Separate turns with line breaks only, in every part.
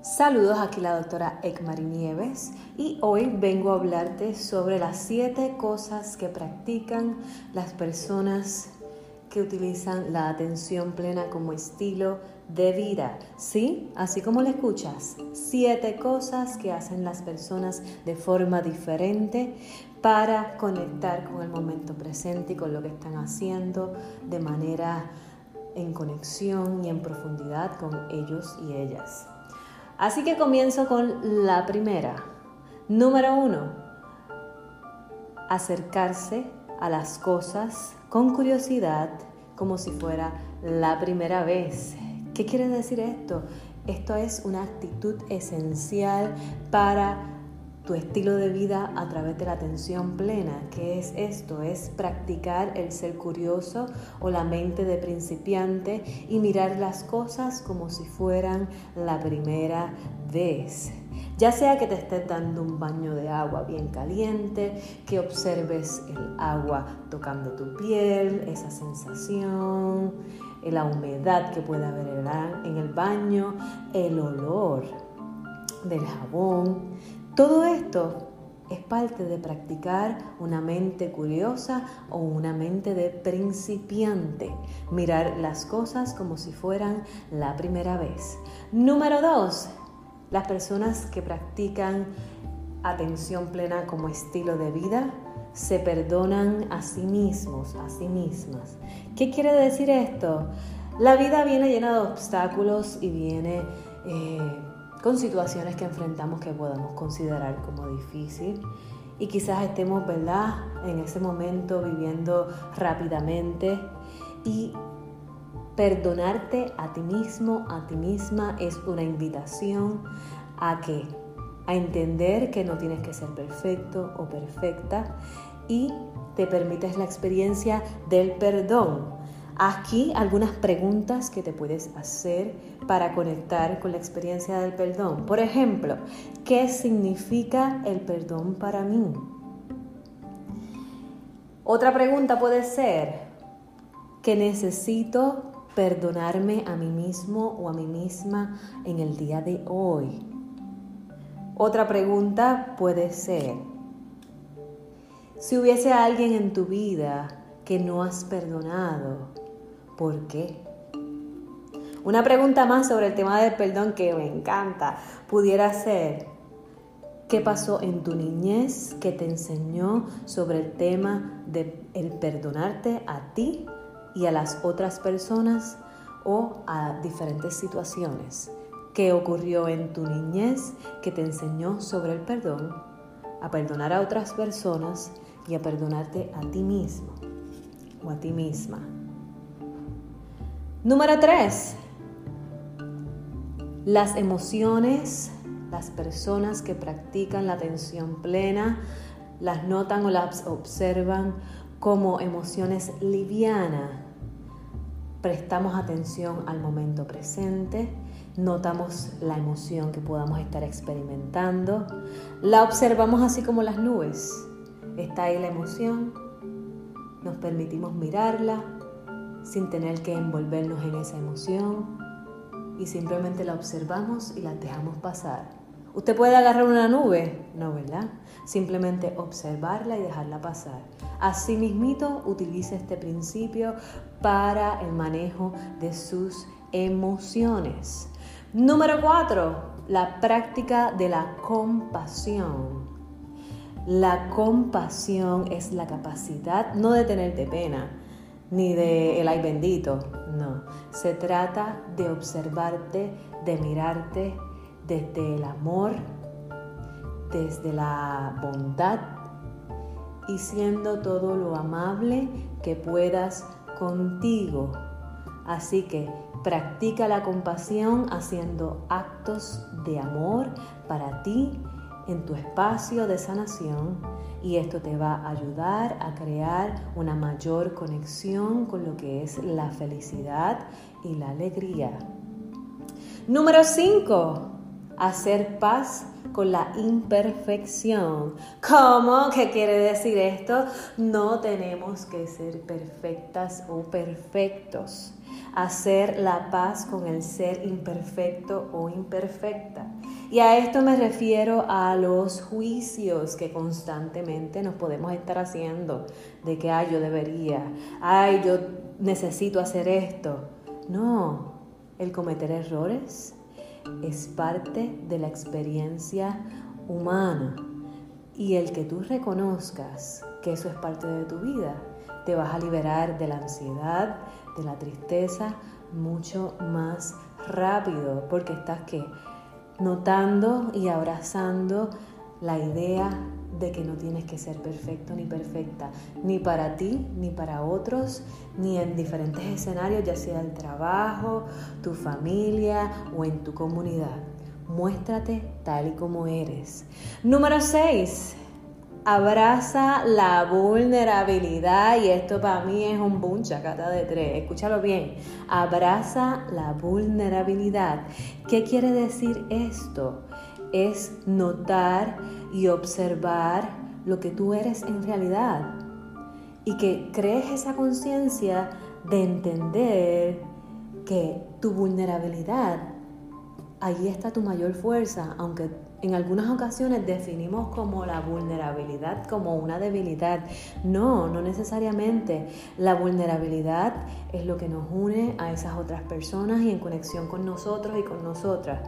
Saludos, aquí la doctora Ekmari Nieves y hoy vengo a hablarte sobre las siete cosas que practican las personas que utilizan la atención plena como estilo de vida. ¿Sí? Así como lo escuchas, siete cosas que hacen las personas de forma diferente para conectar con el momento presente y con lo que están haciendo de manera en conexión y en profundidad con ellos y ellas. Así que comienzo con la primera. Número uno, acercarse a las cosas con curiosidad como si fuera la primera vez. ¿Qué quiere decir esto? Esto es una actitud esencial para tu estilo de vida a través de la atención plena. ¿Qué es esto? Es practicar el ser curioso o la mente de principiante y mirar las cosas como si fueran la primera vez. Ya sea que te estés dando un baño de agua bien caliente, que observes el agua tocando tu piel, esa sensación, la humedad que puede haber en el baño, el olor del jabón, todo esto es parte de practicar una mente curiosa o una mente de principiante. Mirar las cosas como si fueran la primera vez. Número dos, las personas que practican atención plena como estilo de vida se perdonan a sí mismos, a sí mismas. ¿Qué quiere decir esto? La vida viene llena de obstáculos y viene... Eh, con situaciones que enfrentamos que podamos considerar como difícil. Y quizás estemos, ¿verdad?, en ese momento viviendo rápidamente. Y perdonarte a ti mismo, a ti misma es una invitación a que a entender que no tienes que ser perfecto o perfecta. Y te permites la experiencia del perdón Aquí algunas preguntas que te puedes hacer para conectar con la experiencia del perdón. Por ejemplo, ¿qué significa el perdón para mí? Otra pregunta puede ser, ¿qué necesito perdonarme a mí mismo o a mí misma en el día de hoy? Otra pregunta puede ser, si hubiese alguien en tu vida que no has perdonado, ¿Por qué? Una pregunta más sobre el tema del perdón que me encanta pudiera ser, ¿qué pasó en tu niñez que te enseñó sobre el tema de el perdonarte a ti y a las otras personas o a diferentes situaciones? ¿Qué ocurrió en tu niñez que te enseñó sobre el perdón, a perdonar a otras personas y a perdonarte a ti mismo o a ti misma? Número 3. Las emociones, las personas que practican la atención plena, las notan o las observan como emociones livianas. Prestamos atención al momento presente, notamos la emoción que podamos estar experimentando, la observamos así como las nubes. Está ahí la emoción, nos permitimos mirarla, sin tener que envolvernos en esa emoción y simplemente la observamos y la dejamos pasar. ¿Usted puede agarrar una nube? No, ¿verdad? Simplemente observarla y dejarla pasar. Asimismo, utilice este principio para el manejo de sus emociones. Número cuatro, la práctica de la compasión. La compasión es la capacidad no de tenerte pena, ni de el ay bendito, no. Se trata de observarte, de mirarte desde el amor, desde la bondad y siendo todo lo amable que puedas contigo. Así que practica la compasión haciendo actos de amor para ti en tu espacio de sanación y esto te va a ayudar a crear una mayor conexión con lo que es la felicidad y la alegría. Número 5. Hacer paz con la imperfección. ¿Cómo? ¿Qué quiere decir esto? No tenemos que ser perfectas o perfectos. hacer la paz con el ser imperfecto o imperfecta. Y a esto me refiero a los juicios que constantemente nos podemos estar haciendo de que, ay, yo debería, ay, yo necesito hacer esto. No, el cometer errores es parte de la experiencia humana. Y el que tú reconozcas que eso es parte de tu vida, te vas a liberar de la ansiedad, de la tristeza, mucho más rápido, porque estás que notando y abrazando la idea de que no tienes que ser perfecto ni perfecta, ni para ti, ni para otros, ni en diferentes escenarios, ya sea el trabajo, tu familia o en tu comunidad. Muéstrate tal y como eres. Número 6. Abraza la vulnerabilidad y esto para mí es un boom chacata de tres. Escúchalo bien. Abraza la vulnerabilidad. ¿Qué quiere decir esto? Es notar y observar lo que tú eres en realidad y que crees esa conciencia de entender que tu vulnerabilidad, ahí está tu mayor fuerza, aunque en algunas ocasiones definimos como la vulnerabilidad como una debilidad. No, no necesariamente. La vulnerabilidad es lo que nos une a esas otras personas y en conexión con nosotros y con nosotras.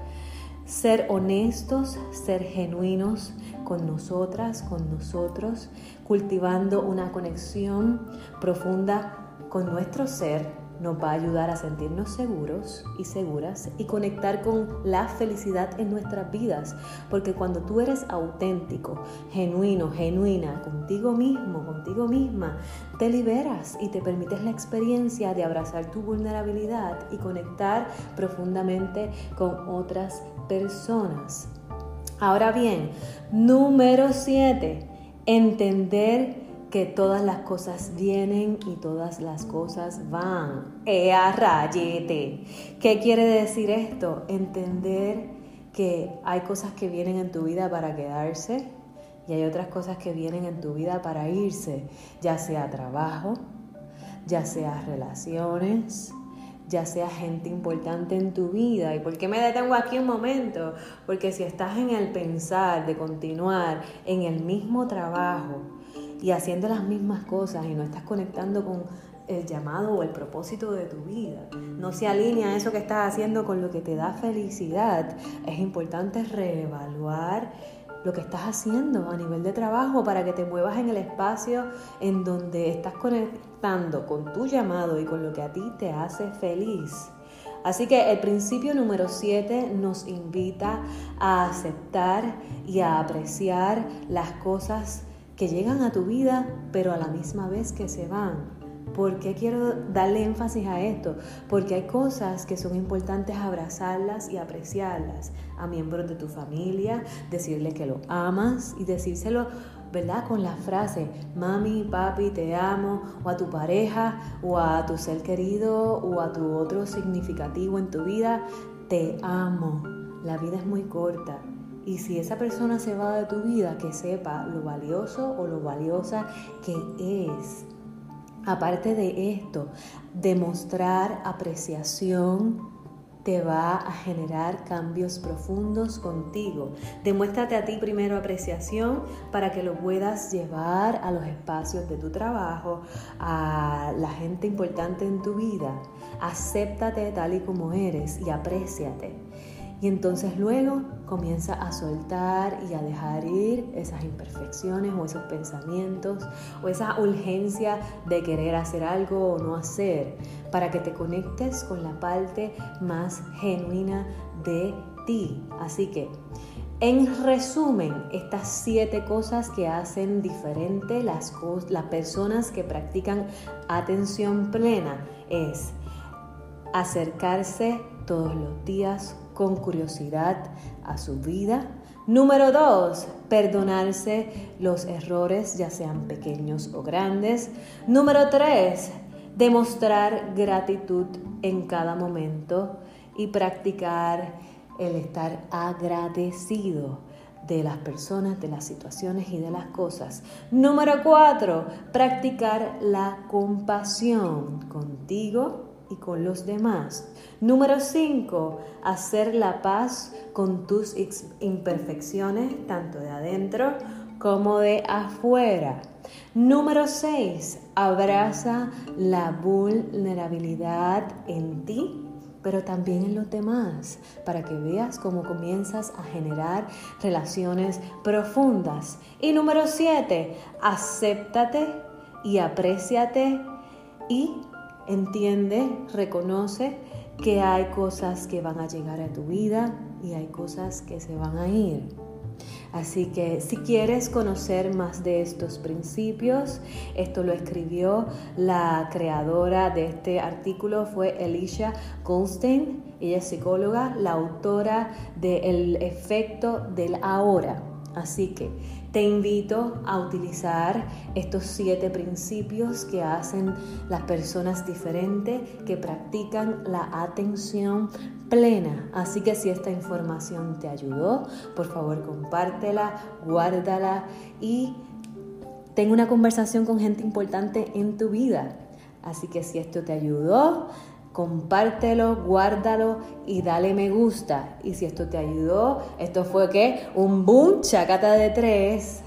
Ser honestos, ser genuinos con nosotras, con nosotros, cultivando una conexión profunda con nuestro ser nos va a ayudar a sentirnos seguros y seguras y conectar con la felicidad en nuestras vidas. Porque cuando tú eres auténtico, genuino, genuina, contigo mismo, contigo misma, te liberas y te permites la experiencia de abrazar tu vulnerabilidad y conectar profundamente con otras personas. Ahora bien, número 7, entender que todas las cosas vienen y todas las cosas van. ¡Ea rayete! ¿Qué quiere decir esto? Entender que hay cosas que vienen en tu vida para quedarse y hay otras cosas que vienen en tu vida para irse, ya sea trabajo, ya sea relaciones, ya sea gente importante en tu vida. ¿Y por qué me detengo aquí un momento? Porque si estás en el pensar de continuar en el mismo trabajo, y haciendo las mismas cosas y no estás conectando con el llamado o el propósito de tu vida, no se alinea eso que estás haciendo con lo que te da felicidad, es importante reevaluar lo que estás haciendo a nivel de trabajo para que te muevas en el espacio en donde estás conectando con tu llamado y con lo que a ti te hace feliz. Así que el principio número 7 nos invita a aceptar y a apreciar las cosas que llegan a tu vida, pero a la misma vez que se van. ¿Por qué quiero darle énfasis a esto? Porque hay cosas que son importantes abrazarlas y apreciarlas a miembros de tu familia, decirle que lo amas y decírselo, ¿verdad? Con la frase, mami, papi, te amo, o a tu pareja, o a tu ser querido, o a tu otro significativo en tu vida, te amo. La vida es muy corta y si esa persona se va de tu vida, que sepa lo valioso o lo valiosa que es. Aparte de esto, demostrar apreciación te va a generar cambios profundos contigo. Demuéstrate a ti primero apreciación para que lo puedas llevar a los espacios de tu trabajo, a la gente importante en tu vida. Acéptate tal y como eres y apréciate. Y entonces luego comienza a soltar y a dejar ir esas imperfecciones o esos pensamientos o esa urgencia de querer hacer algo o no hacer para que te conectes con la parte más genuina de ti. Así que, en resumen, estas siete cosas que hacen diferente las, las personas que practican atención plena es acercarse todos los días con curiosidad a su vida. Número dos, perdonarse los errores, ya sean pequeños o grandes. Número tres, demostrar gratitud en cada momento y practicar el estar agradecido de las personas, de las situaciones y de las cosas. Número cuatro, practicar la compasión contigo y con los demás. Número 5, hacer la paz con tus imperfecciones, tanto de adentro como de afuera. Número 6, abraza la vulnerabilidad en ti pero también en los demás, para que veas cómo comienzas a generar relaciones profundas. Y número 7, acéptate y apréciate y entiende, reconoce que hay cosas que van a llegar a tu vida y hay cosas que se van a ir. Así que si quieres conocer más de estos principios, esto lo escribió la creadora de este artículo, fue Alicia Goldstein, ella es psicóloga, la autora de El efecto del ahora. Así que te invito a utilizar estos siete principios que hacen las personas diferentes que practican la atención plena. Así que si esta información te ayudó, por favor compártela, guárdala y ten una conversación con gente importante en tu vida. Así que si esto te ayudó, compártelo, guárdalo y dale me gusta. Y si esto te ayudó, esto fue que un boom, chacata de tres.